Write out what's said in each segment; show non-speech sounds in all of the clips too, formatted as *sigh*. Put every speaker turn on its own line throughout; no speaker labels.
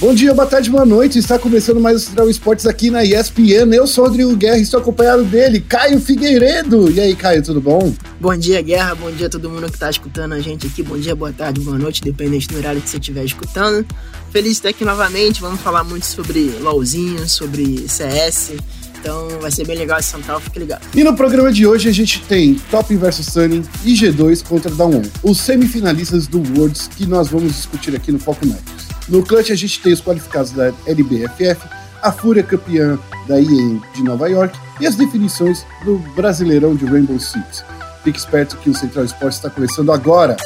Bom dia, boa tarde, boa noite. Está começando mais o Central Esportes aqui na ESPN. Eu sou o Rodrigo Guerra e estou acompanhado dele, Caio Figueiredo. E aí, Caio, tudo bom?
Bom dia, Guerra. Bom dia a todo mundo que está escutando a gente aqui. Bom dia, boa tarde, boa noite, dependente do horário que você estiver escutando. Feliz de estar aqui novamente. Vamos falar muito sobre LOLzinho, sobre CS. Então vai ser bem legal esse Central, fique ligado.
E no programa de hoje a gente tem Top vs Sunny e G2 contra Down os semifinalistas do Worlds que nós vamos discutir aqui no Foco Networks. No clutch a gente tem os qualificados da LBFF, a Fúria campeã da EA de Nova York e as definições do Brasileirão de Rainbow Six. Fique esperto que o Central Esportes está começando agora.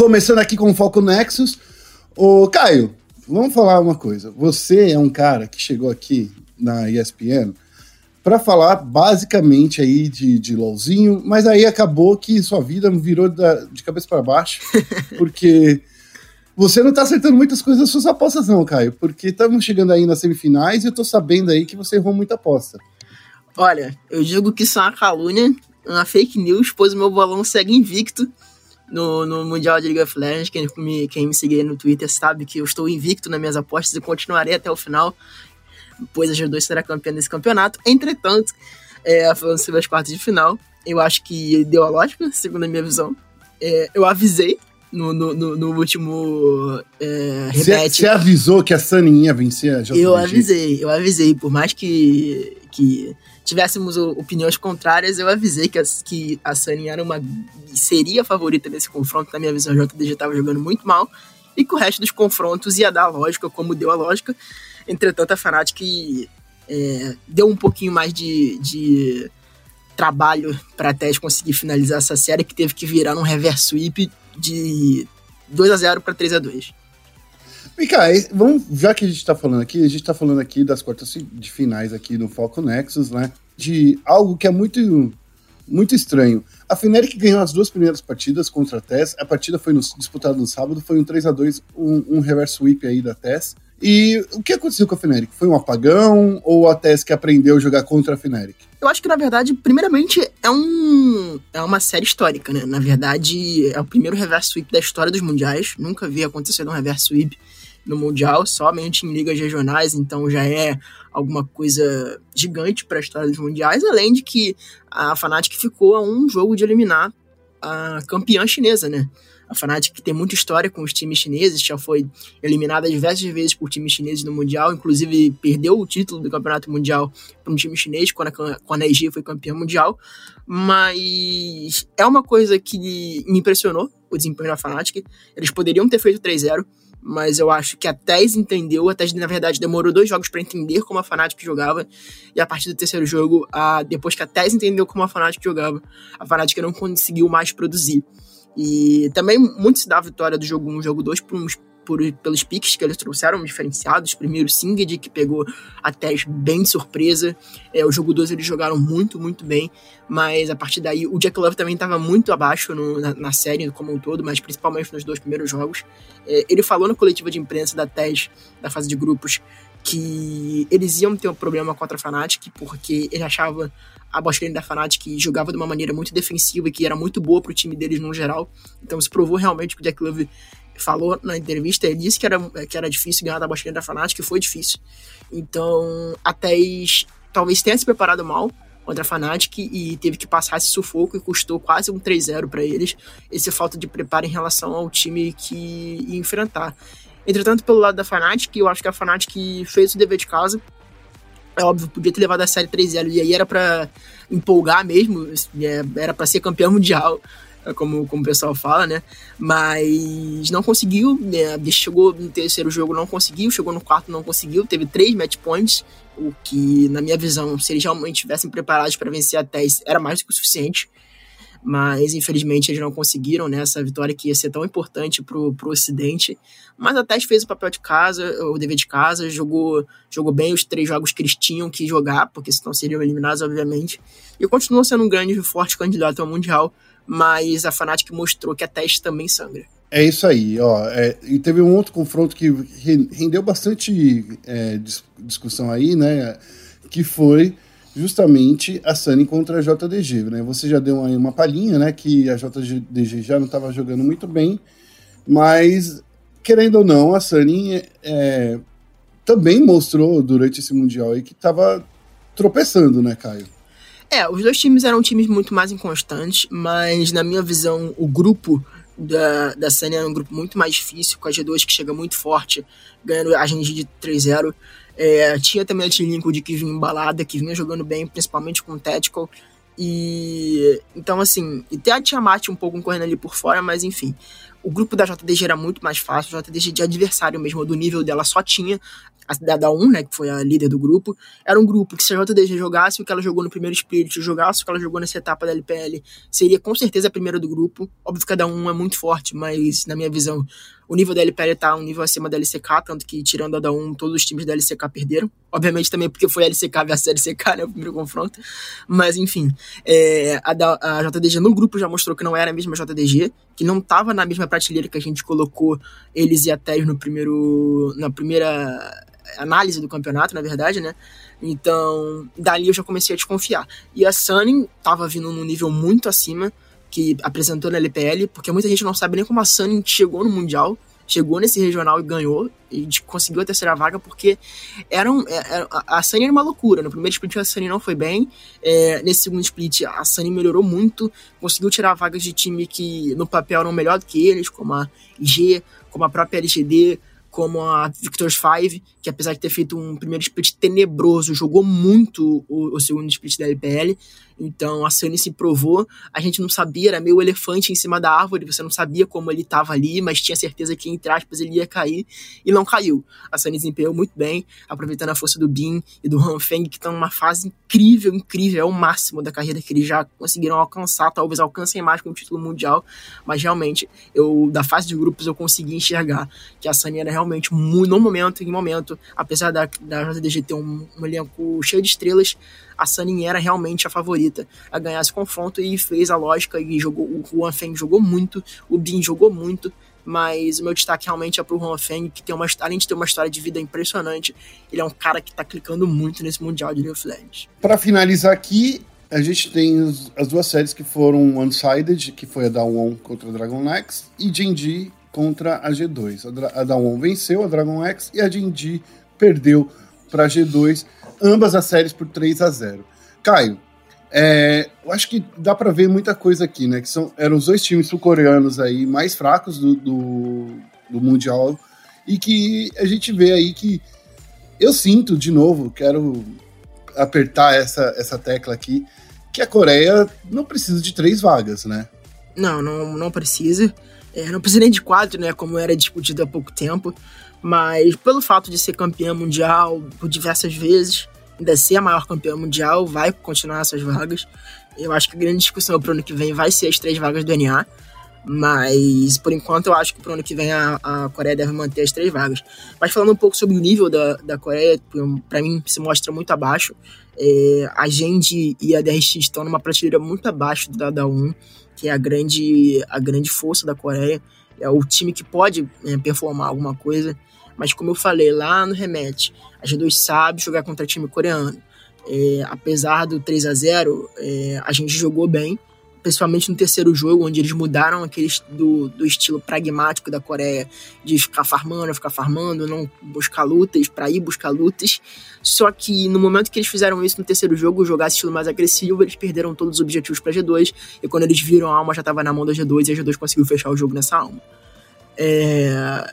Começando aqui com o Foco Nexus. Ô, Caio, vamos falar uma coisa. Você é um cara que chegou aqui na ESPN para falar basicamente aí de, de LOLzinho, mas aí acabou que sua vida virou da, de cabeça para baixo, *laughs* porque você não tá acertando muitas coisas das suas apostas não, Caio, porque estamos chegando aí nas semifinais e eu tô sabendo aí que você errou muita aposta.
Olha, eu digo que isso é uma calúnia, uma fake news, pois o meu bolão segue invicto no, no Mundial de League of Legends. Quem me, quem me seguir no Twitter sabe que eu estou invicto nas minhas apostas e continuarei até o final, pois a G2 será campeã desse campeonato. Entretanto, é, falando sobre as quartas de final, eu acho que deu a lógica, segundo a minha visão. É, eu avisei no, no, no, no último é,
Você avisou que a Sunny ia vencer a?
Eu avisei, eu avisei. Por mais que, que tivéssemos opiniões contrárias, eu avisei que a, que a Sunny era uma, seria a favorita nesse confronto. Na minha visão, a JDG estava jogando muito mal. E que o resto dos confrontos ia dar a lógica, como deu a lógica. Entretanto, a Fnatic é, deu um pouquinho mais de, de trabalho para até conseguir finalizar essa série, que teve que virar um reverse sweep de 2 a 0 para 3 a 2
Cá, vamos, já que a gente está falando aqui, a gente está falando aqui das quartas de finais aqui no Foco Nexus, né? De algo que é muito, muito estranho. A Fnatic ganhou as duas primeiras partidas contra a TES. A partida foi no, disputada no sábado, foi um 3 a 2 um, um reverse sweep aí da TES. E o que aconteceu com a Fnatic? Foi um apagão ou a TES que aprendeu a jogar contra a Fnatic?
Eu acho que, na verdade, primeiramente, é, um, é uma série histórica, né? Na verdade, é o primeiro reverse sweep da história dos mundiais. Nunca vi acontecer um reverse sweep no Mundial, somente em ligas regionais, então já é alguma coisa gigante para a história dos mundiais, além de que a Fnatic ficou a um jogo de eliminar a campeã chinesa, né? A Fnatic tem muita história com os times chineses, já foi eliminada diversas vezes por times chineses no Mundial, inclusive perdeu o título do Campeonato Mundial para um time chinês quando a, quando a EG foi campeã mundial. Mas é uma coisa que me impressionou o desempenho da Fnatic. Eles poderiam ter feito 3-0, mas eu acho que a TES entendeu, a TES na verdade demorou dois jogos para entender como a Fnatic jogava, e a partir do terceiro jogo, a, depois que a TES entendeu como a Fnatic jogava, a Fnatic não conseguiu mais produzir. E também muito se dá a vitória do jogo 1 jogo 2 por uns por, pelos piques que eles trouxeram diferenciados. Primeiro, Singed, que pegou a TES bem surpresa. É, o jogo 2 eles jogaram muito, muito bem. Mas a partir daí, o Jack Love também estava muito abaixo no, na, na, série como um todo, mas principalmente nos dois primeiros jogos. É, ele falou na coletiva de imprensa da TES, da fase de grupos, que eles iam ter um problema contra a Fnatic, porque ele achava a botlane da Fnatic jogava de uma maneira muito defensiva e que era muito boa para o time deles no geral. Então se provou realmente que o Jack Love falou na entrevista, ele disse que era, que era difícil ganhar da botlane da Fnatic, que foi difícil. Então a TES talvez tenha se preparado mal contra a Fnatic e teve que passar esse sufoco e custou quase um 3-0 para eles, essa falta de preparo em relação ao time que ia enfrentar. Entretanto, pelo lado da Fnatic, eu acho que a Fnatic fez o dever de casa, é óbvio, podia ter levado a série 3-0 e aí era para empolgar mesmo, é, era para ser campeão mundial, como, como o pessoal fala, né? Mas não conseguiu, né? chegou no terceiro jogo, não conseguiu, chegou no quarto, não conseguiu, teve três match points, o que, na minha visão, se eles realmente estivessem preparados para vencer a TES, era mais do que o suficiente mas infelizmente eles não conseguiram né, essa vitória que ia ser tão importante para o Ocidente. Mas a TES fez o papel de casa, o dever de casa, jogou, jogou bem os três jogos que eles tinham que jogar, porque senão seriam eliminados, obviamente. E continuou sendo um grande e forte candidato ao Mundial, mas a Fnatic mostrou que a TES também sangra.
É isso aí, ó. É, e teve um outro confronto que rendeu bastante é, discussão aí, né? Que foi justamente a Sunny contra a JDG, né? Você já deu aí uma palhinha, né? Que a JDG já não estava jogando muito bem, mas querendo ou não, a Sunny é, também mostrou durante esse mundial aí que estava tropeçando, né, Caio?
É, os dois times eram times muito mais inconstantes, mas na minha visão, o grupo da, da Sunny era um grupo muito mais difícil, com a G2 que chega muito forte, ganhando a gente de 3-0. É, tinha também a Team Liquid que vinha embalada, que vinha jogando bem, principalmente com o Tactical. E então, assim, e até a Tiamat um pouco correndo ali por fora, mas enfim. O grupo da JDG era muito mais fácil, o JDG de adversário mesmo, do nível dela só tinha a da 1, né, que foi a líder do grupo, era um grupo que se a JDG jogasse o que ela jogou no primeiro split, jogasse o que ela jogou nessa etapa da LPL, seria com certeza a primeira do grupo. Óbvio que a da 1 é muito forte, mas na minha visão, o nível da LPL tá um nível acima da LCK, tanto que tirando a da 1, todos os times da LCK perderam. Obviamente também porque foi a LCK versus a LCK, né, o primeiro confronto. Mas enfim, é, a, da, a JDG no grupo já mostrou que não era a mesma JDG, que não tava na mesma prateleira que a gente colocou eles e a Teres no primeiro, na primeira análise do campeonato, na verdade, né? Então, dali eu já comecei a desconfiar. E a Sunny tava vindo num nível muito acima que apresentou na LPL, porque muita gente não sabe nem como a Sunny chegou no Mundial, chegou nesse regional e ganhou, e conseguiu a terceira vaga, porque era, um, era é, é, a Sunny era uma loucura. No primeiro split a Sunny não foi bem, é, nesse segundo split a Sunny melhorou muito, conseguiu tirar vagas de time que no papel eram melhor do que eles, como a IG, como a própria LGD, como a Victor's Five, que apesar de ter feito um primeiro split tenebroso, jogou muito o, o segundo split da LPL. Então a Sunny se provou. A gente não sabia, era meio elefante em cima da árvore, você não sabia como ele estava ali, mas tinha certeza que, entre aspas, ele ia cair e não caiu. A Sunny desempenhou muito bem, aproveitando a força do Bin e do Han Feng, que estão numa fase incrível, incrível, é o máximo da carreira que eles já conseguiram alcançar, talvez alcancem mais com o título mundial, mas realmente, eu da fase de grupos eu consegui enxergar que a Sunny era realmente, no momento, em momento, apesar da, da JDG ter um, um elenco cheio de estrelas, a Sunny era realmente a favorita a ganhar esse confronto e fez a lógica e jogou. O Juan Feng jogou muito, o Bin jogou muito, mas o meu destaque realmente é pro Juan Feng, que tem uma, além de ter uma história de vida impressionante, ele é um cara que tá clicando muito nesse Mundial de League of Legends.
Pra finalizar aqui, a gente tem as duas séries que foram one-sided, que foi a da One contra a Dragon X, e Genji contra a G2. A, a da One venceu a Dragon X e a Genji perdeu para a G2 ambas as séries por 3 a 0 Caio, é, eu acho que dá para ver muita coisa aqui, né? Que são, eram os dois times sul-coreanos aí mais fracos do, do, do, Mundial e que a gente vê aí que eu sinto, de novo, quero apertar essa, essa tecla aqui, que a Coreia não precisa de três vagas, né?
Não, não, não precisa. É, não precisa nem de quatro, né? Como era discutido há pouco tempo. Mas pelo fato de ser campeã mundial por diversas vezes, ainda ser a maior campeã mundial, vai continuar essas vagas. Eu acho que a grande discussão para o ano que vem vai ser as três vagas do NA. Mas por enquanto eu acho que para o ano que vem a, a, Coreia deve manter as três vagas. Mas falando um pouco sobre o nível da, da Coreia, para mim se mostra muito abaixo. É, a gente e a DRX estão numa prateleira muito abaixo da, da 1, que é a grande, a grande força da Coreia. É o time que pode é, performar alguma coisa. Mas como eu falei lá no Remet, a G2 sabe jogar contra time coreano. É, apesar do 3 a 0 é, a gente jogou bem, principalmente no terceiro jogo, onde eles mudaram aqueles do, do estilo pragmático da Coreia, de ficar farmando, ficar farmando, não buscar lutas, para ir buscar lutas. Só que no momento que eles fizeram isso no terceiro jogo, jogar estilo mais agressivo, eles perderam todos os objetivos para G2, e quando eles viram a alma já estava na mão da G2 e a G2 conseguiu fechar o jogo nessa alma. É,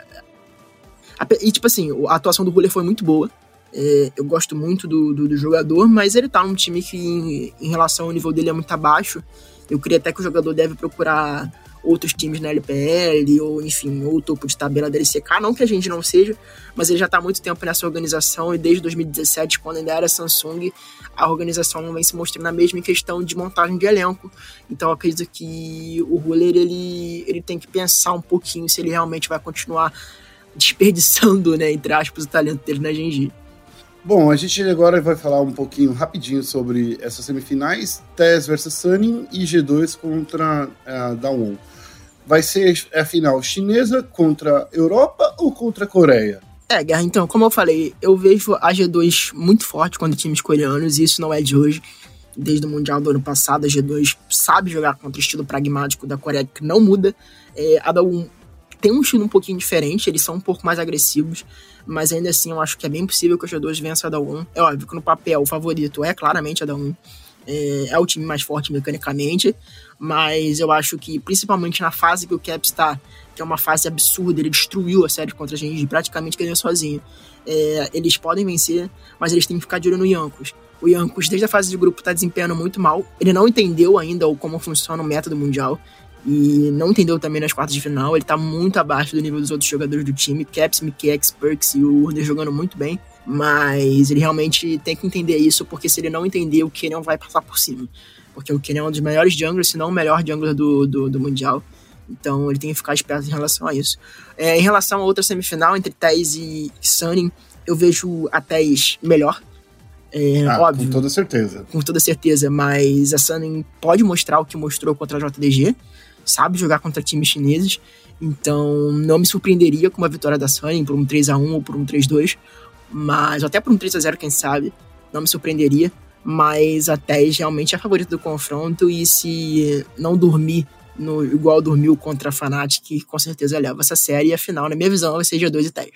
e, tipo assim, a atuação do Buller foi muito boa. É, eu gosto muito do, do, do, jogador, mas ele tá num time que, em, em, relação ao nível dele, é muito abaixo. Eu queria até que o jogador deve procurar outros times na LPL, ou enfim, ou topo de tabela da LCK. Não que a gente não seja, mas ele já tá há muito tempo nessa organização e desde 2017, quando ainda era Samsung, a organização não vem se mostrando a mesma questão de montagem de elenco. Então acredito que o Ruler ele, ele tem que pensar um pouquinho se ele realmente vai continuar desperdiçando, né, entre aspas, o talento dele na Genji.
Bom, a gente agora vai falar um pouquinho rapidinho sobre essas semifinais, TES versus Sunning e G2 contra a uh, Dawon. vai ser a final chinesa contra Europa ou contra Coreia?
É, Guerra, então, como eu falei, eu vejo a G2 muito forte contra times coreanos, e isso não é de hoje. Desde o Mundial do ano passado, a G2 sabe jogar contra o estilo pragmático da Coreia, que não muda. É, a da 1 tem um estilo um pouquinho diferente, eles são um pouco mais agressivos, mas ainda assim eu acho que é bem possível que a G2 vença a da 1. É óbvio que no papel o favorito é claramente a da 1. É, é, o time mais forte mecanicamente, mas eu acho que principalmente na fase que o Caps está, que é uma fase absurda, ele destruiu a série contra a gente, praticamente ganhou sozinho. É, eles podem vencer, mas eles têm que ficar de olho no Yankos. O Yankos, desde a fase de grupo, está desempenhando muito mal. Ele não entendeu ainda como funciona o método mundial e não entendeu também nas quartas de final. Ele tá muito abaixo do nível dos outros jogadores do time. Caps, Mikex, Perks e o Urner jogando muito bem. Mas ele realmente tem que entender isso, porque se ele não entender, o Kenyon vai passar por cima. Porque o Kenyon é um dos melhores junglers, se não o melhor jungler do, do, do Mundial. Então ele tem que ficar esperto em relação a isso. É, em relação a outra semifinal, entre Tez e Sunny, eu vejo a Tez melhor. É,
ah, óbvio. Com toda certeza.
Com toda certeza, mas a Sunny pode mostrar o que mostrou contra a JDG sabe jogar contra times chineses, então não me surpreenderia com uma vitória da Sunny por um 3 a 1 ou por um 3-2, mas até por um 3 a 0 quem sabe, não me surpreenderia, mas a TES realmente é a favorita do confronto e se não dormir no igual dormiu contra a Fnatic, com certeza leva essa série e a final, na minha visão, ser G2 e TES.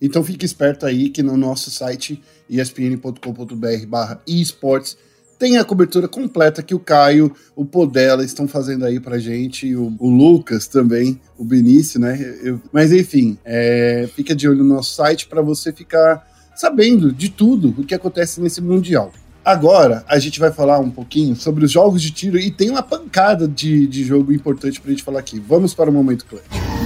Então fique esperto aí que no nosso site espn.com.br barra esportes tem a cobertura completa que o Caio, o Podela estão fazendo aí pra gente, o, o Lucas também, o Benício, né? Eu, mas enfim, é, fica de olho no nosso site para você ficar sabendo de tudo o que acontece nesse Mundial. Agora, a gente vai falar um pouquinho sobre os jogos de tiro e tem uma pancada de, de jogo importante pra gente falar aqui. Vamos para o momento clutch.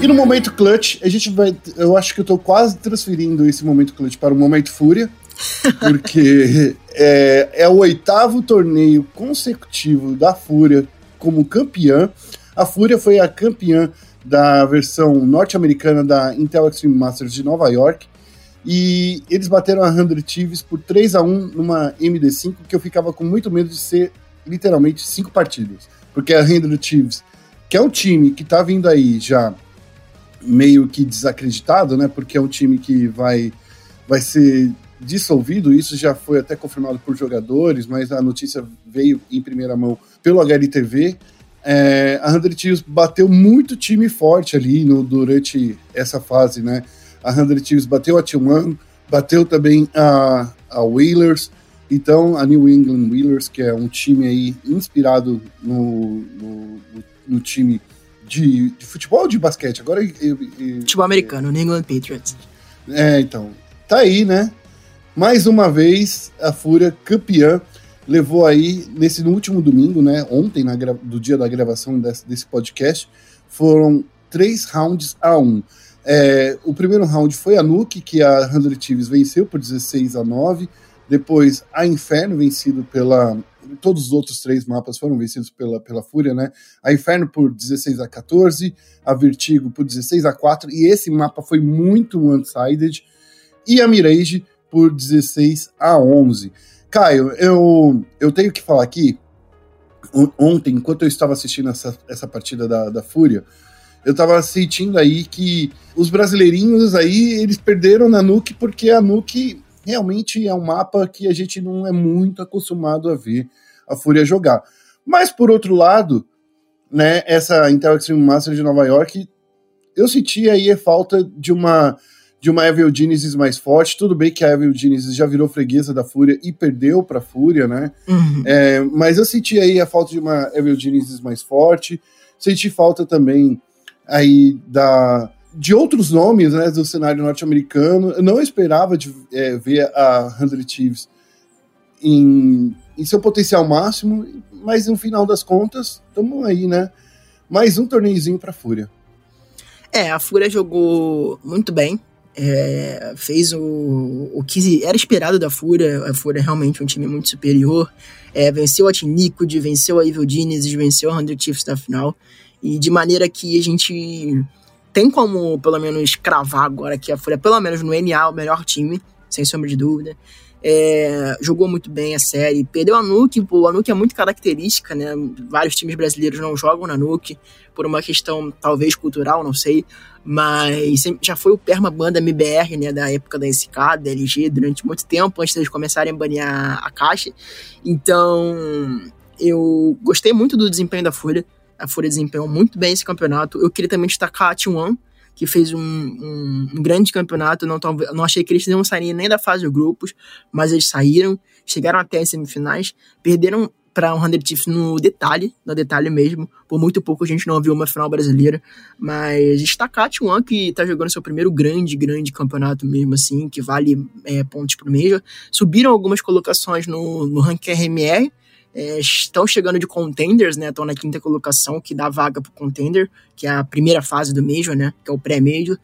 E no momento clutch, a gente vai. Eu acho que eu tô quase transferindo esse momento clutch para o momento fúria. *laughs* Porque é, é o oitavo torneio consecutivo da Fúria como campeã. A Fúria foi a campeã da versão norte-americana da Intel Extreme Masters de Nova York. E eles bateram a 100 Thieves por 3 a 1 numa MD5, que eu ficava com muito medo de ser literalmente cinco partidas. Porque a 100 Thieves, que é um time que tá vindo aí já meio que desacreditado, né? Porque é um time que vai, vai ser dissolvido. Isso já foi até confirmado por jogadores, mas a notícia veio em primeira mão pelo HLTV. É, a 100 Thieves bateu muito time forte ali no, durante essa fase, né? A 100 Thieves bateu a T1, bateu também a, a Whalers, então a New England Whalers, que é um time aí inspirado no, no, no time de, de futebol ou de basquete? Agora. Eu,
eu, futebol americano, New England Patriots.
É, então. Tá aí, né? Mais uma vez, a Fúria campeã levou aí, nesse no último domingo, né? Ontem, na, do dia da gravação desse, desse podcast, foram três rounds a um. É, o primeiro round foi a Nuke, que a 100 Thieves venceu por 16 a 9. Depois a Inferno, vencido pela todos os outros três mapas foram vencidos pela, pela Fúria, né? A Inferno por 16 a 14, a Vertigo por 16 a 4, e esse mapa foi muito one-sided, e a Mirage por 16 a 11. Caio, eu, eu tenho que falar aqui, ontem, enquanto eu estava assistindo essa, essa partida da, da Fúria, eu estava sentindo aí que os brasileirinhos aí, eles perderam na Nuke porque a Nuke realmente é um mapa que a gente não é muito acostumado a ver a Fúria jogar. Mas, por outro lado, né, essa Intel Extreme Master de Nova York, eu senti aí a falta de uma de uma Evil Genesis mais forte. Tudo bem que a Evil Genesis já virou freguesa da Fúria e perdeu para a Fúria, né? Uhum. É, mas eu senti aí a falta de uma Evil Genesis mais forte. Senti falta também aí da de outros nomes né, do cenário norte-americano. Eu não esperava de, é, ver a 100 Thieves em, em seu potencial máximo, mas no final das contas, estamos aí, né? Mais um torneiozinho para a Fúria.
É, a Fúria jogou muito bem. É, fez o, o que era esperado da Fúria. A Fúria é realmente um time muito superior. É, venceu a Team venceu a Evil Genesis, venceu a 100 Chiefs na final. E de maneira que a gente tem como, pelo menos, cravar agora que a Fúria, pelo menos no NA, o melhor time, sem sombra de dúvida. É, jogou muito bem a série. Perdeu a Nuke, pô, a Nuke é muito característica, né? Vários times brasileiros não jogam na Nuke, por uma questão talvez cultural, não sei. Mas já foi o perma banda MBR, né? Da época da SK, da LG, durante muito tempo, antes deles começarem a banear a caixa. Então, eu gostei muito do desempenho da Fúria. A Fúria desempenhou muito bem esse campeonato. Eu queria também destacar a T1, que fez um, um, um grande campeonato. Não, não achei que eles não sairiam nem da fase de grupos, mas eles saíram, chegaram até as semifinais, perderam para um 100 Chiefs no detalhe, no detalhe mesmo. Por muito pouco a gente não viu uma final brasileira, mas destacar a T1 que tá jogando seu primeiro grande, grande campeonato mesmo assim, que vale é, pontos pro Major. Subiram algumas colocações no, no ranking RMR, é, estão chegando de contenders, né? Estão na quinta colocação, que dá vaga pro contender, que é a primeira fase do Major, né? Que é o pré-Major.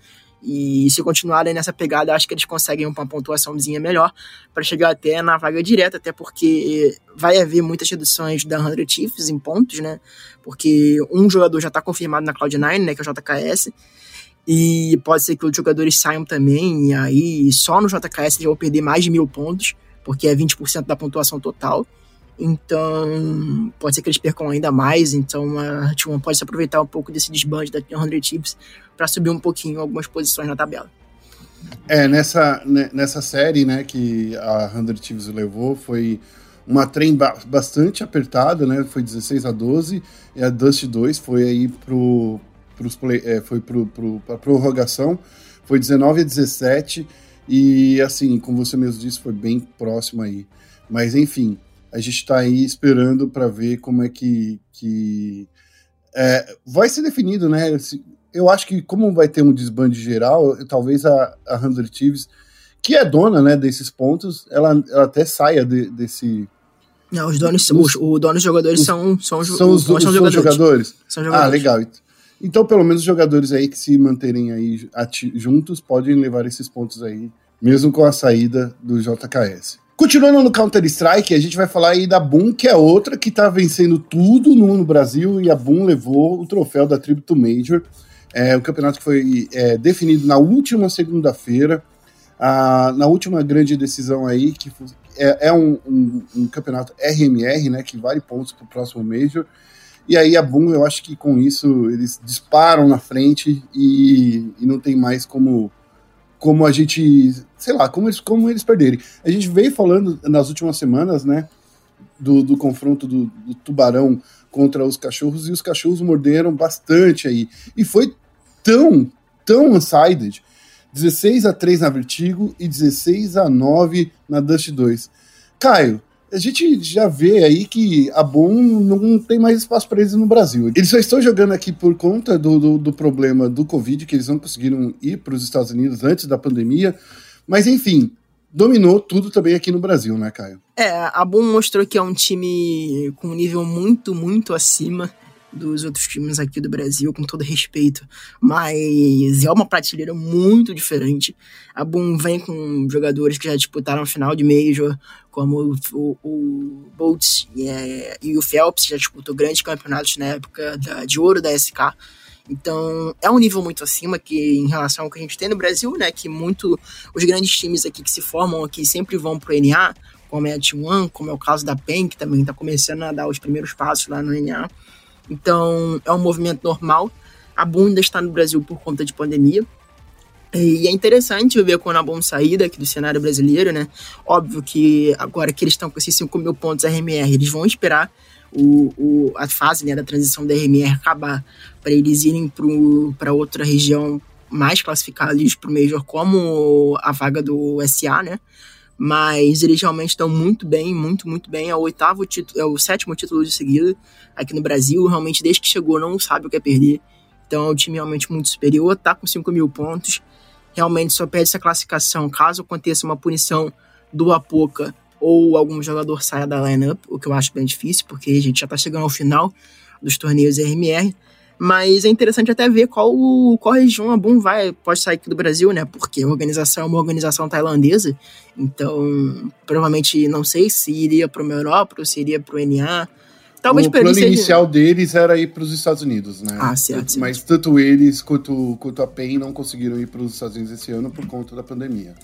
E se continuarem nessa pegada, acho que eles conseguem uma pontuaçãozinha melhor para chegar até na vaga direta, até porque vai haver muitas reduções da 100 Chiefs em pontos, né? Porque um jogador já está confirmado na Cloud9, né? Que é o JKS. E pode ser que outros jogadores saiam também, e aí só no JKS eles vão perder mais de mil pontos, porque é 20% da pontuação total. Então, pode ser que eles percam ainda mais. Então, a T1 pode se aproveitar um pouco desse desbande da 100 Chips para subir um pouquinho algumas posições na tabela.
É, nessa, né, nessa série né, que a 100 Chiefs levou, foi uma trem bastante apertada, né? Foi 16 a 12 e a Dust 2 foi aí pro, pros play, é, foi pro, pro, pra prorrogação, foi 19 a 17 e assim, como você mesmo disse, foi bem próximo aí. Mas enfim, a gente está aí esperando para ver como é que, que é, vai ser definido, né? Eu acho que como vai ter um desbande geral, talvez a, a 100 Thieves, que é dona né, desses pontos, ela, ela até saia de, desse...
Não, os donos, os, os donos jogadores os, são, são,
são os, os, são jogadores. jogadores. São jogadores. Ah, legal. Então, pelo menos os jogadores aí que se manterem aí juntos podem levar esses pontos aí, mesmo com a saída do JKS. Continuando no Counter-Strike, a gente vai falar aí da Boom, que é outra que tá vencendo tudo no, no Brasil, e a Boom levou o troféu da Tributo Major, é, o campeonato que foi é, definido na última segunda-feira, na última grande decisão aí, que é, é um, um, um, campeonato RMR, né, que vale pontos pro próximo Major, e aí a Boom, eu acho que com isso eles disparam na frente e, e não tem mais como como a gente, sei lá, como eles, como eles perderem. A gente veio falando nas últimas semanas, né, do, do confronto do, do, tubarão contra os cachorros, e os cachorros morderam bastante aí. E foi tão, tão unsided, 16 a 3 na Vertigo e 16 a 9 na Dust 2. Caio, a gente já vê aí que a Boom não tem mais espaço para eles no Brasil. Eles só estão jogando aqui por conta do, do, do problema do Covid, que eles não conseguiram ir para os Estados Unidos antes da pandemia. Mas enfim, dominou tudo também aqui no Brasil, né, Caio?
É, a Boom mostrou que é um time com um nível muito, muito acima dos outros times aqui do Brasil, com todo respeito, mas é uma prateleira muito diferente. A Boom vem com jogadores que já disputaram final de Major, como o, o Boltz e, é, e, o Phelps, já disputou grandes campeonatos na época da, de ouro da SK. Então, é um nível muito acima que em relação ao que a gente tem no Brasil, né, que muito os grandes times aqui que se formam aqui sempre vão pro NA, como é a T1, como é o caso da PEN, que também está começando a dar os primeiros passos lá no NA. Então, é um movimento normal. A ainda está no Brasil por conta de pandemia. E é interessante ver quando a Boom sair daqui do cenário brasileiro, né? Óbvio que agora que eles estão com esses 5 mil pontos RMR, eles vão esperar o, o, a fase né, da transição da RMR acabar para eles irem para outra região mais classificada para o Major, como a vaga do SA, né? Mas eles realmente estão muito bem, muito, muito bem. É o oitavo título, é o sétimo título de seguida aqui no Brasil. Realmente, desde que chegou, não sabe o que é perder. Então é um time realmente muito superior, tá com 5 mil pontos. Realmente só perde essa classificação caso aconteça uma punição do Apoca ou algum jogador saia da lineup, o que eu acho bem difícil, porque a gente já tá chegando ao final dos torneios RMR. Mas é interessante até ver qual, região a Boom vai, pode sair aqui do Brasil, né? Porque a organização é uma organização tailandesa. Então, provavelmente, não sei se iria para o Europa ou se iria para o NA.
Talvez o plano seja... inicial deles era ir para os Estados Unidos, né?
Ah, certo, certo.
Mas tanto eles quanto, quanto a PEN não conseguiram ir para os Estados Unidos esse ano por conta da pandemia.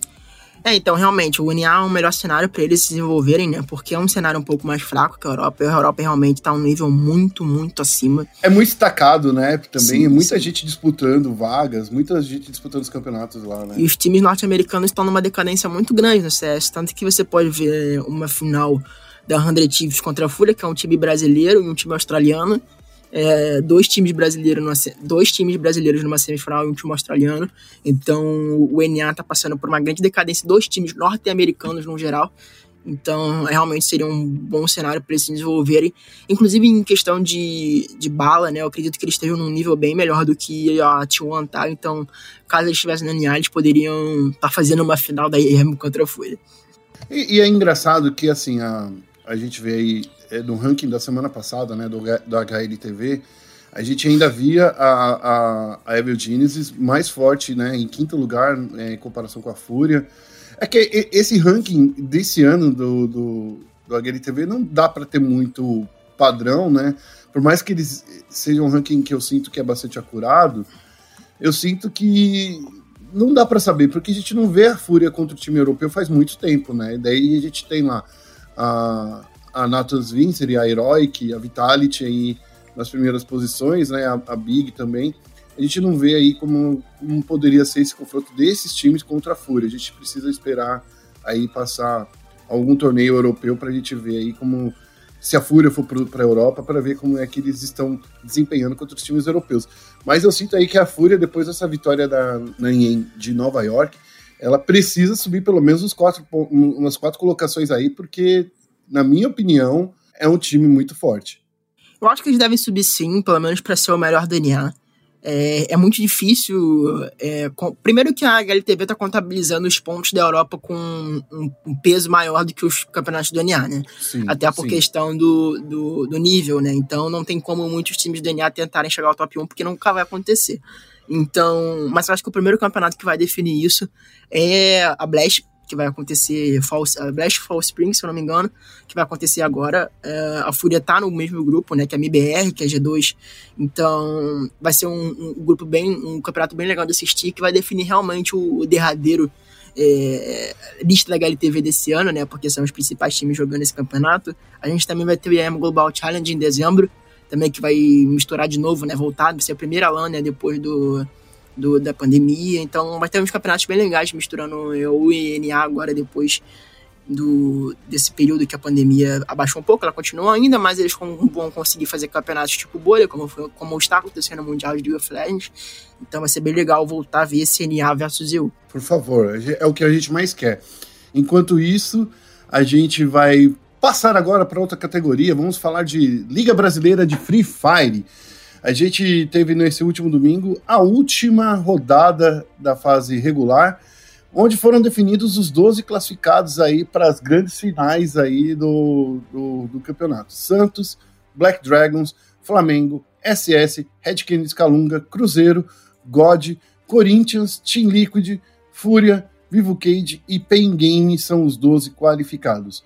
É, então, realmente, o NA é o melhor cenário para eles se desenvolverem, né? Porque é um cenário um pouco mais fraco que a Europa. E a Europa realmente tá um nível muito, muito acima.
É muito destacado, né? Também sim, muita sim. gente disputando vagas, muita gente disputando os campeonatos lá, né?
E os times norte-americanos estão numa decadência muito grande no CS. Tanto que você pode ver uma final da 100 Thieves contra a Fúria, que é um time brasileiro e um time australiano é, dois times brasileiros numa, dois times brasileiros numa semifinal e um time australiano. Então o NA está passando por uma grande decadência dos times norte-americanos no geral. Então, realmente seria um bom cenário para eles se desenvolverem. Inclusive, em questão de, de bala, né? Eu acredito que eles estejam num nível bem melhor do que a T1 tá. Então, caso eles estivessem na NA, eles poderiam estar tá fazendo uma final da IEM contra a Fúria.
E, e, é engraçado que, assim, a, a gente vê aí é, no ranking da semana passada, né, do, do HLTV, a gente ainda via a, a, a Evil Genesis mais forte, né, em quinto lugar é, em comparação com a Fúria. É que esse ranking desse ano do, do, do HLTV não dá para ter muito padrão, né? Por mais que eles sejam um ranking que eu sinto que é bastante acurado, eu sinto que não dá para saber, porque a gente não vê a Fúria contra o time europeu faz muito tempo, né? Daí a gente tem lá a, a Natus Vincer e a Heroic, a Vitality aí nas primeiras posições, né? A, a, Big também. A gente não vê aí como, como poderia ser esse confronto desses times contra a Fúria. A gente precisa esperar aí passar algum torneio europeu para a gente ver aí como se a Fúria for para a Europa para ver como é que eles estão desempenhando contra os times europeus. Mas eu sinto aí que a Fúria depois dessa vitória da Nanhen de Nova York, ela precisa subir pelo menos uns quatro, umas quatro colocações aí, porque na minha opinião, é um time muito forte.
Eu acho que eles devem subir sim, pelo menos para ser o melhor DNA. É, é muito difícil. É, com, primeiro que a HLTV está contabilizando os pontos da Europa com um, um, peso maior do que os campeonatos do NA, né? Sim, Até por sim. questão do, do, do, nível, né? Então não tem como muitos times do NA tentarem chegar ao top 1, porque nunca vai acontecer. Então, mas eu acho que o primeiro campeonato que vai definir isso é a Blast que vai acontecer, Fall, uh, Blast Fall Spring, se eu não me engano, que vai acontecer agora. Uh, a Fúria tá no mesmo grupo, né, que é a MBR, que é a G2. Então, vai ser um, um, grupo bem, um campeonato bem legal de assistir, que vai definir realmente o, o derradeiro é, lista da HLTV desse ano, né, porque são os principais times jogando esse campeonato. A gente também vai ter o IEM Global Challenge em dezembro, também que vai misturar de novo, né, voltar, vai ser a primeira LAN, né, depois do do, da pandemia. Então vai ter uns campeonatos bem legais misturando o ENA agora depois do, desse período que a pandemia abaixou um pouco, ela continua ainda, mas eles vão conseguir fazer campeonatos tipo bolha, como, foi, como está acontecendo no Mundial de League of Legends. Então vai ser bem legal voltar a ver esse NA versus EU.
Por favor, é o que a gente mais quer. Enquanto isso, a gente vai passar agora para outra categoria. Vamos falar de Liga Brasileira de Free Fire. A gente teve nesse último domingo a última rodada da fase regular, onde foram definidos os 12 classificados aí para as grandes finais aí do, do, do, campeonato. Santos, Black Dragons, Flamengo, SS, Red Canids Calunga, Cruzeiro, God, Corinthians, Team Liquid, Fúria, Vivo Cage e Pain Game são os 12 qualificados.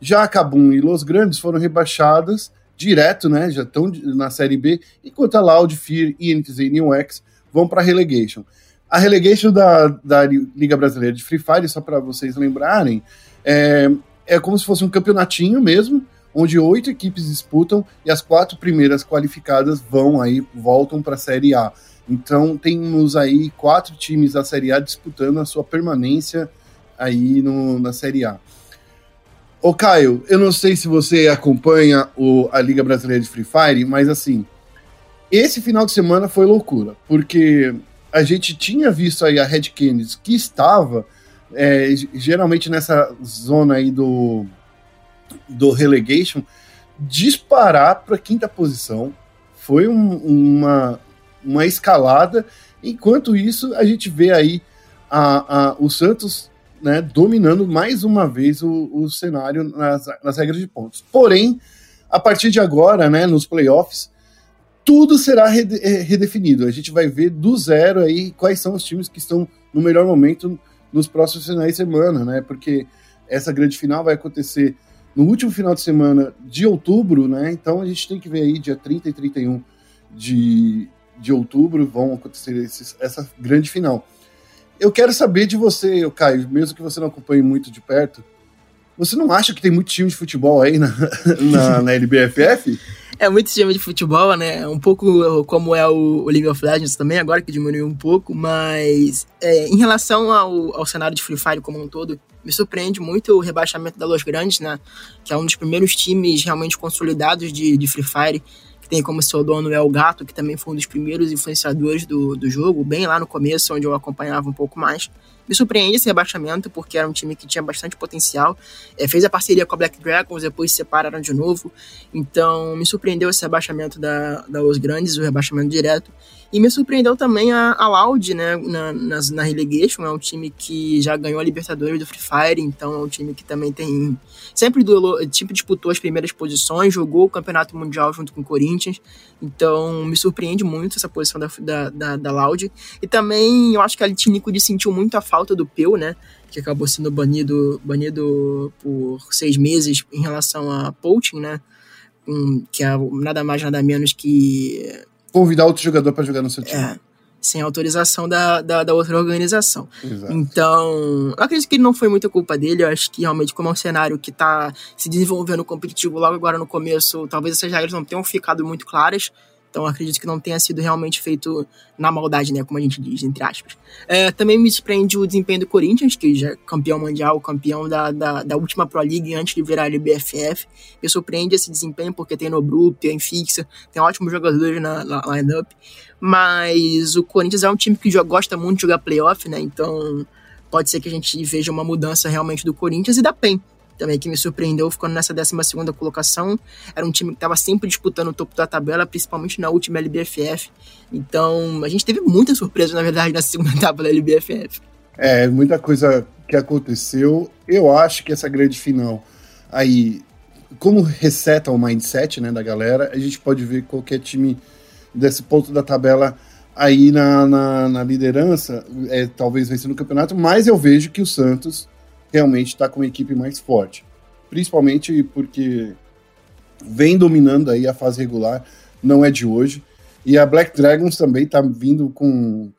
Já Cabum e Los Grandes foram rebaixadas direto, né? Já estão na Série B, enquanto a Loud, Fear, INTZ e New X vão para relegation. A relegation da, da Liga Brasileira de Free Fire, só para vocês lembrarem, é, é como se fosse um campeonatinho mesmo, onde oito equipes disputam e as quatro primeiras qualificadas vão aí, voltam para a Série A. Então temos aí quatro times da Série A disputando a sua permanência aí no, na Série A. Ô Caio, eu não sei se você acompanha o, a Liga Brasileira de Free Fire, mas assim, esse final de semana foi loucura, porque a gente tinha visto aí a Red Canids que estava é, geralmente nessa zona aí do, do relegation, disparar para quinta posição. Foi um, uma, uma escalada. Enquanto isso, a gente vê aí a, a, o Santos né, dominando mais uma vez o, o cenário nas, nas, regras de pontos. Porém, a partir de agora, né, nos playoffs, tudo será rede, é, redefinido. A gente vai ver do zero aí quais são os times que estão no melhor momento nos próximos finais de semana, né? Porque essa grande final vai acontecer no último final de semana de outubro, né? Então a gente tem que ver aí dia 30 e 31 de, de outubro vão acontecer esses, essa grande final. Eu quero saber de você, Caio, mesmo que você não acompanhe muito de perto, você não acha que tem muito time de futebol aí na, *laughs* na, na LBFF?
É muito time de futebol, né? Um pouco como é o, o League of Legends também, agora que diminuiu um pouco, mas é, em relação ao, ao cenário de Free Fire como um todo, me surpreende muito o rebaixamento da Los Grandes, né? Que é um dos primeiros times realmente consolidados de, de Free Fire, que tem como seu dono é o Gato, que também foi um dos primeiros influenciadores do, do jogo, bem lá no começo, onde eu acompanhava um pouco mais. Me surpreende esse rebaixamento, porque era um time que tinha bastante potencial. É, fez a parceria com a Black Dragons, depois se separaram de novo. Então, me surpreendeu esse rebaixamento da, da Grandes, o rebaixamento direto. E me surpreendeu também a, a Loud, né, na, na, na Relegation, é um time que já ganhou a Libertadores do Free Fire, então é um time que também tem... Sempre do, tipo, disputou as primeiras posições, jogou o Campeonato Mundial junto com o Corinthians, então me surpreende muito essa posição da, da, da, da Loud. E também eu acho que a Liquid sentiu muito a falta do Peu, né, que acabou sendo banido, banido por seis meses em relação a poaching, né, um, que é nada mais nada menos que
convidar outro jogador para jogar no seu time. É,
sem autorização da, da, da, outra organização. Exato. Então, eu acredito que não foi muita culpa dele. Eu acho que realmente, como é um cenário que está se desenvolvendo competitivo logo agora no começo, talvez essas regras não tenham ficado muito claras. Então acredito que não tenha sido realmente feito na maldade, né? Como a gente diz, entre aspas. É, também me surpreende o desempenho do Corinthians, que já é campeão mundial, campeão da, da, da última Pro League antes de virar a BFF. Me surpreende esse desempenho porque tem Nobru, tem Fixa, tem ótimos jogadores na, na lineup. Mas o Corinthians é um time que já gosta muito de jogar playoff, né? Então pode ser que a gente veja uma mudança realmente do Corinthians e da PEN também que me surpreendeu ficando nessa 12 colocação. Era um time que estava sempre disputando o topo da tabela, principalmente na última LBFF. Então, a gente teve muita surpresa, na verdade, na segunda *laughs* etapa da LBFF.
É, muita coisa que aconteceu. Eu acho que essa grande final aí, como reseta o mindset né, da galera, a gente pode ver qualquer time desse ponto da tabela aí na, na, na liderança, é, talvez vencer no campeonato, mas eu vejo que o Santos realmente está com uma equipe mais forte. Principalmente porque vem dominando aí a fase regular, não é de hoje. E a Black Dragons também está vindo com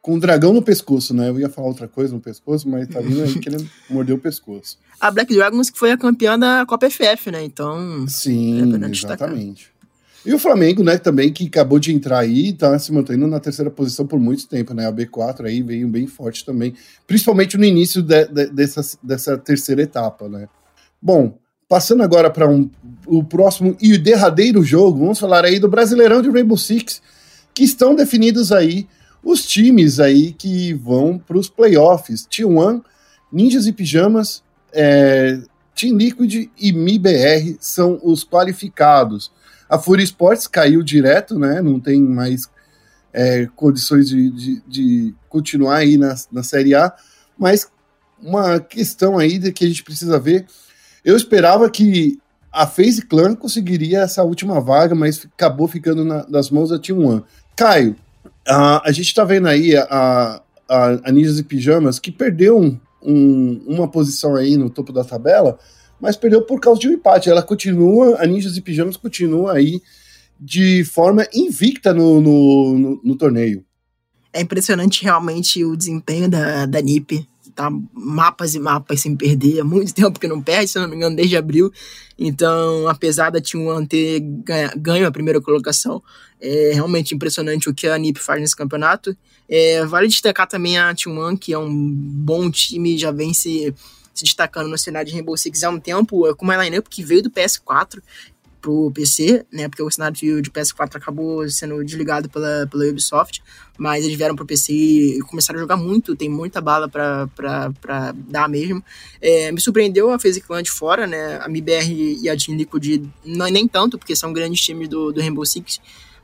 com um dragão no pescoço, né? Eu ia falar outra coisa no pescoço, mas tá vindo aí que ele mordeu o pescoço.
A Black Dragons que foi a campeã da Copa FF, né? Então.
Sim, é exatamente. E o Flamengo, né, também, que acabou de entrar aí, tá se mantendo na terceira posição por muito tempo, né? A B4 aí veio bem forte também, principalmente no início de, de, dessa, dessa terceira etapa, né? Bom, passando agora para um, o próximo e o derradeiro jogo, vamos falar aí do Brasileirão de Rainbow Six, que estão definidos aí os times aí que vão para os playoffs. T1, Ninjas e Pijamas, é, Team Liquid e MIBR são os qualificados. A Fury Sports caiu direto, né? Não tem mais é, condições de, de, de, continuar aí na, na Série A, mas uma questão aí que a gente precisa ver. Eu esperava que a FaZe Clan conseguiria essa última vaga, mas acabou ficando na, nas mãos da Team One. Caio, a, a gente tá vendo aí a, a, a Ninjas e Pijamas que perdeu um, um, uma posição aí no topo da tabela, mas perdeu por causa de um empate. Ela continua, a Ninjas e Pijamas continua aí de forma invicta no, no, no, no torneio.
É impressionante realmente o desempenho da, da NiP. Tá mapas e mapas sem perder. Há muito *laughs* tempo que não perde, se não me engano, desde abril. Então, apesar da T1 ter ganho a primeira colocação, é realmente impressionante o que a NiP faz nesse campeonato. É, vale destacar também a T1, que é um bom time, já vem se destacando no cenário de Rainbow Six há um tempo, é com uma lineup que veio do PS4 pro PC, né? Porque o cenário de PS4 acabou sendo desligado pela, pela Ubisoft, mas eles vieram pro PC e começaram a jogar muito, tem muita bala pra, pra, pra dar mesmo. É, me surpreendeu a FaZe Clan de fora, né? A MBR e a Team Liquid não, nem tanto, porque são grandes times do, do Rainbow Six,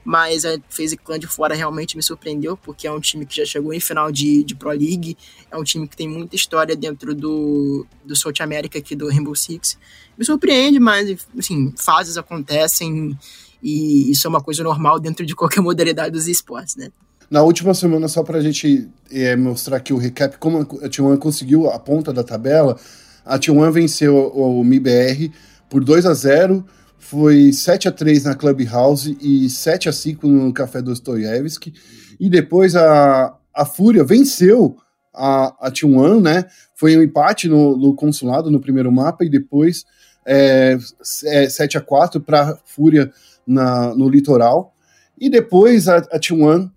mas a Clan de fora realmente me surpreendeu, porque é um time que já chegou em final de, de Pro League, é um time que tem muita história dentro do, do South America aqui do Rainbow Six. Me surpreende, mas, assim, fases acontecem e isso é uma coisa normal dentro de qualquer *laughs* modalidade dos esportes, né?
Na última semana, só para a gente é, mostrar aqui o recap, como a T1 conseguiu a ponta da tabela, a T1 venceu o, o MIBR por 2 a 0 foi 7 a 3 na Clubhouse e 7 a 5 no Café Dostoiévski. E depois a, a Fúria venceu a, a T1, né? Foi um empate no, no, consulado no primeiro mapa e depois é, é 7 a 4 para Fúria na, no litoral. E depois a, a T1,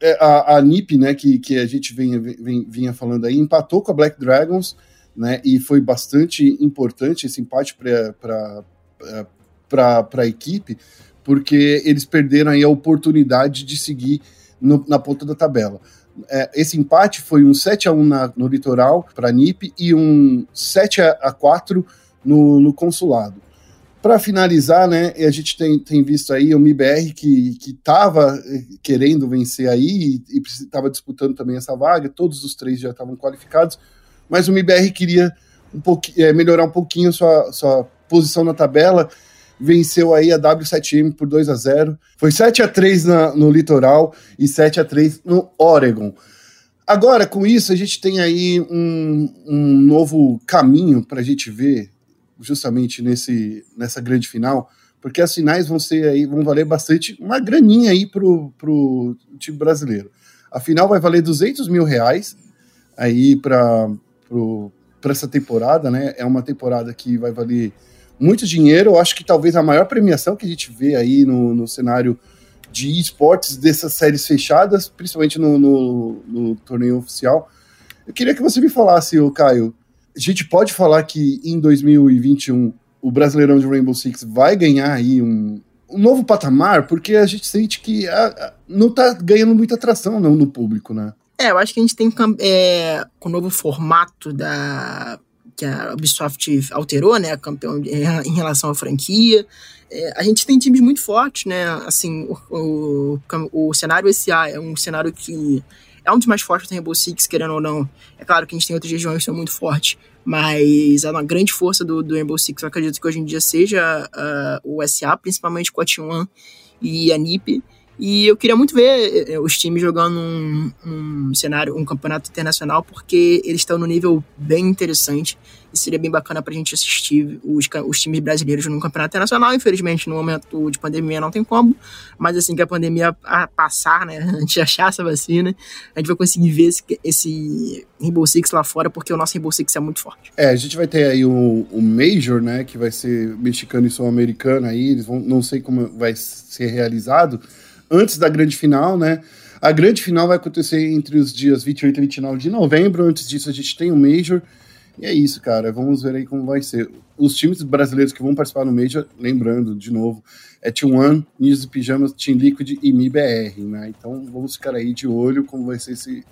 é, a, a NIP, né, que, que a gente vinha, vinha falando aí, empatou com a Black Dragons, né? E foi bastante importante esse empate para a equipe, porque eles perderam aí a oportunidade de seguir no, na ponta da tabela. É, esse empate foi um 7 a 1 na, no litoral para a NIP e um 7 a 4 no, no consulado. Para finalizar, né, a gente tem, tem visto aí o MIBR que estava eh, querendo vencer aí e estava disputando também essa vaga, todos os três já estavam qualificados, mas o MIBR queria um é, melhorar um pouquinho sua, sua posição na tabela venceu aí a W7M por 2 a 0 Foi 7 a 3 na, no litoral e 7 a 3 no Oregon. Agora, com isso, a gente tem aí um, um novo caminho para a gente ver justamente nesse, nessa grande final, porque as finais vão ser aí, vão valer bastante, uma graninha aí pro, pro time brasileiro. A final vai valer 200 mil reais aí para essa temporada, né? É uma temporada que vai valer muito dinheiro. Eu acho que talvez a maior premiação que a gente vê aí no, no cenário de esportes dessas séries fechadas, principalmente no, no, no, torneio oficial. Eu queria que você me falasse, o Caio. A gente pode falar que em 2021 o Brasileirão de Rainbow Six vai ganhar aí um, um novo patamar, porque a gente sente que a, a, não está ganhando muita atração não, no público, né?
É, eu acho que a gente tem é, com o novo formato da que a Ubisoft alterou, né, a campeão em relação à franquia. É, a gente tem times muito fortes, né, assim, o, o, o cenário SA é um cenário que é um dos mais fortes do Rainbow Six, querendo ou não. É claro que a gente tem outras regiões que são muito fortes, mas é uma grande força do, do Rainbow Six. Eu acredito que hoje em dia seja uh, o SA, principalmente com a T1 e a NiP. E eu queria muito ver eh, eh, os times jogando um, um cenário, um campeonato internacional, porque eles estão no nível bem interessante e seria bem bacana para a gente assistir os, os times brasileiros num campeonato internacional. Infelizmente, no momento de pandemia não tem como, mas assim que a pandemia passar, né, *laughs* a gente achar essa vacina, a gente vai conseguir ver esse, esse Rainbow Six lá fora, porque o nosso Rainbow Six é muito forte.
É, a gente vai ter aí o, o Major, né, que vai ser mexicano e sul-americano aí, eles vão, não sei como vai ser realizado, antes da grande final, né? A grande final vai acontecer entre os dias 28 e 29 de novembro. Antes disso, a gente tem o Major. E é isso, cara. Vamos ver aí como vai ser. Os times brasileiros que vão participar no Major, lembrando, de novo, é T1, Ninjas e Pijamas, Team Liquid e MIBR, né? Então vamos ficar aí de olho como vai ser esse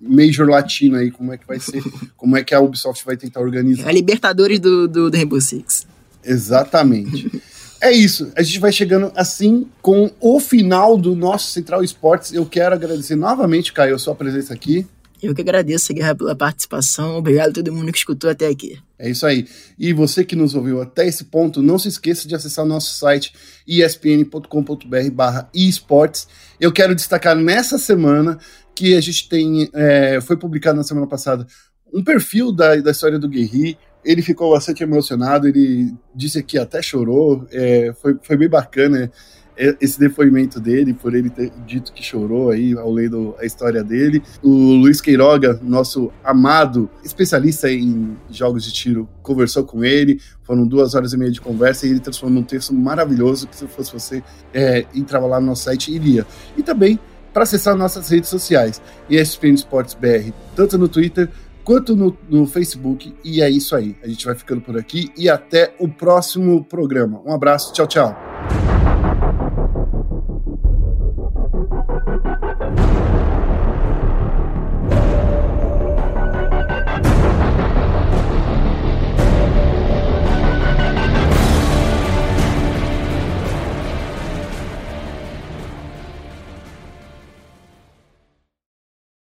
Major Latino aí, como é que vai ser, *laughs* como é que a Ubisoft vai tentar organizar.
É a Libertadores do, do, do Rainbow Six.
Exatamente. É isso, a gente vai chegando assim com o final do nosso Central Esportes. Eu quero agradecer novamente, Caio, a sua presença aqui.
Eu que agradeço, Guerra, pela participação. Obrigado a todo mundo que escutou até aqui.
É isso aí. E você que nos ouviu até esse ponto, não se esqueça de acessar o nosso site espn.com.br barra esportes. Eu quero destacar nessa semana que a gente tem, é, foi publicado na semana passada, um perfil da, da história do Guerri, ele ficou bastante emocionado, ele disse que até chorou, é, foi, foi bem bacana é, esse depoimento dele, por ele ter dito que chorou aí ao lendo a história dele. O Luiz Queiroga, nosso amado especialista em jogos de tiro, conversou com ele, foram duas horas e meia de conversa e ele transformou num texto maravilhoso que se fosse você, é, entrava lá no nosso site e. E também para acessar nossas redes sociais, ESPN Sports BR, tanto no Twitter quanto no, no Facebook. E é isso aí. A gente vai ficando por aqui e até o próximo programa. Um abraço, tchau, tchau.